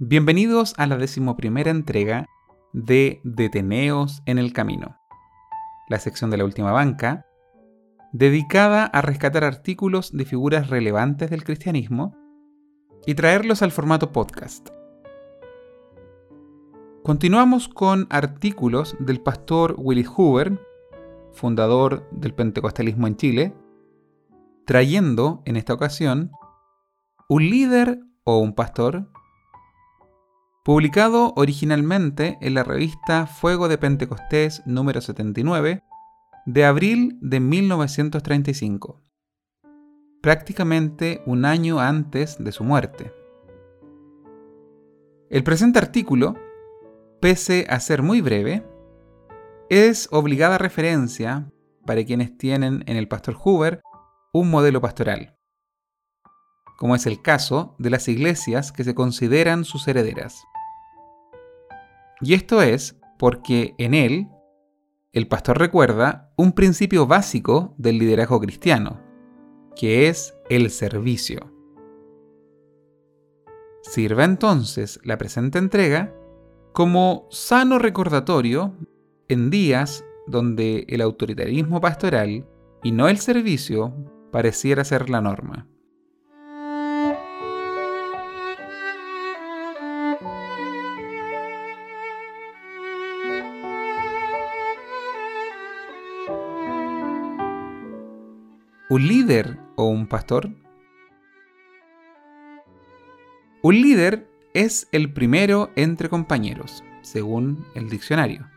Bienvenidos a la decimoprimera entrega de Deteneos en el Camino, la sección de la última banca, dedicada a rescatar artículos de figuras relevantes del cristianismo y traerlos al formato podcast. Continuamos con artículos del pastor Willis Hoover, fundador del pentecostalismo en Chile, trayendo en esta ocasión un líder o un pastor publicado originalmente en la revista Fuego de Pentecostés número 79 de abril de 1935, prácticamente un año antes de su muerte. El presente artículo, pese a ser muy breve, es obligada referencia para quienes tienen en el pastor Hoover un modelo pastoral, como es el caso de las iglesias que se consideran sus herederas. Y esto es porque en él el pastor recuerda un principio básico del liderazgo cristiano, que es el servicio. Sirva entonces la presente entrega como sano recordatorio en días donde el autoritarismo pastoral y no el servicio pareciera ser la norma. ¿Un líder o un pastor? Un líder es el primero entre compañeros, según el diccionario.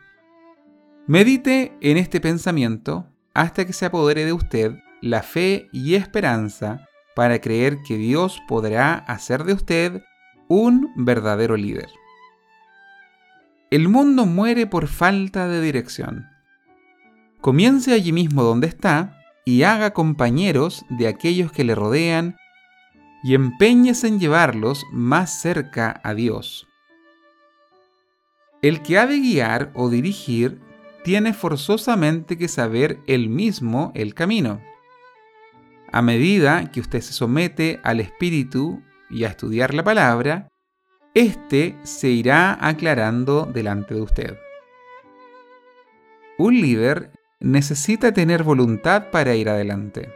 Medite en este pensamiento hasta que se apodere de usted la fe y esperanza para creer que Dios podrá hacer de usted un verdadero líder. El mundo muere por falta de dirección. Comience allí mismo donde está y haga compañeros de aquellos que le rodean y empeñes en llevarlos más cerca a Dios. El que ha de guiar o dirigir tiene forzosamente que saber él mismo el camino. A medida que usted se somete al Espíritu y a estudiar la palabra, éste se irá aclarando delante de usted. Un líder necesita tener voluntad para ir adelante.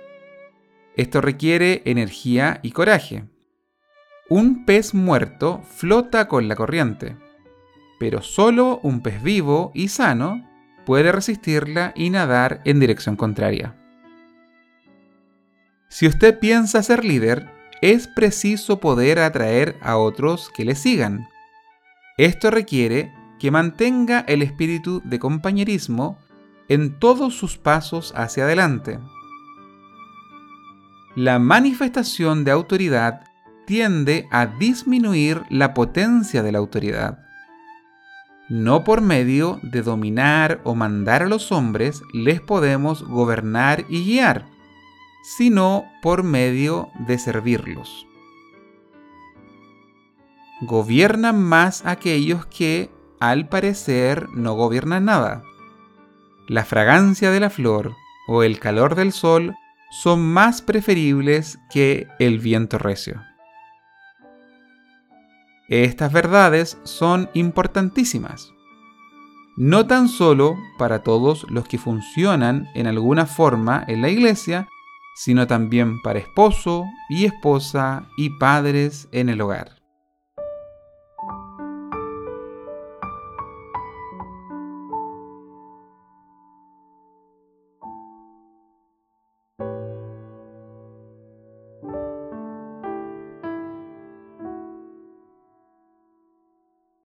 Esto requiere energía y coraje. Un pez muerto flota con la corriente, pero solo un pez vivo y sano puede resistirla y nadar en dirección contraria. Si usted piensa ser líder, es preciso poder atraer a otros que le sigan. Esto requiere que mantenga el espíritu de compañerismo en todos sus pasos hacia adelante. La manifestación de autoridad tiende a disminuir la potencia de la autoridad. No por medio de dominar o mandar a los hombres les podemos gobernar y guiar, sino por medio de servirlos. Gobiernan más aquellos que, al parecer, no gobiernan nada la fragancia de la flor o el calor del sol son más preferibles que el viento recio. Estas verdades son importantísimas, no tan solo para todos los que funcionan en alguna forma en la iglesia, sino también para esposo y esposa y padres en el hogar.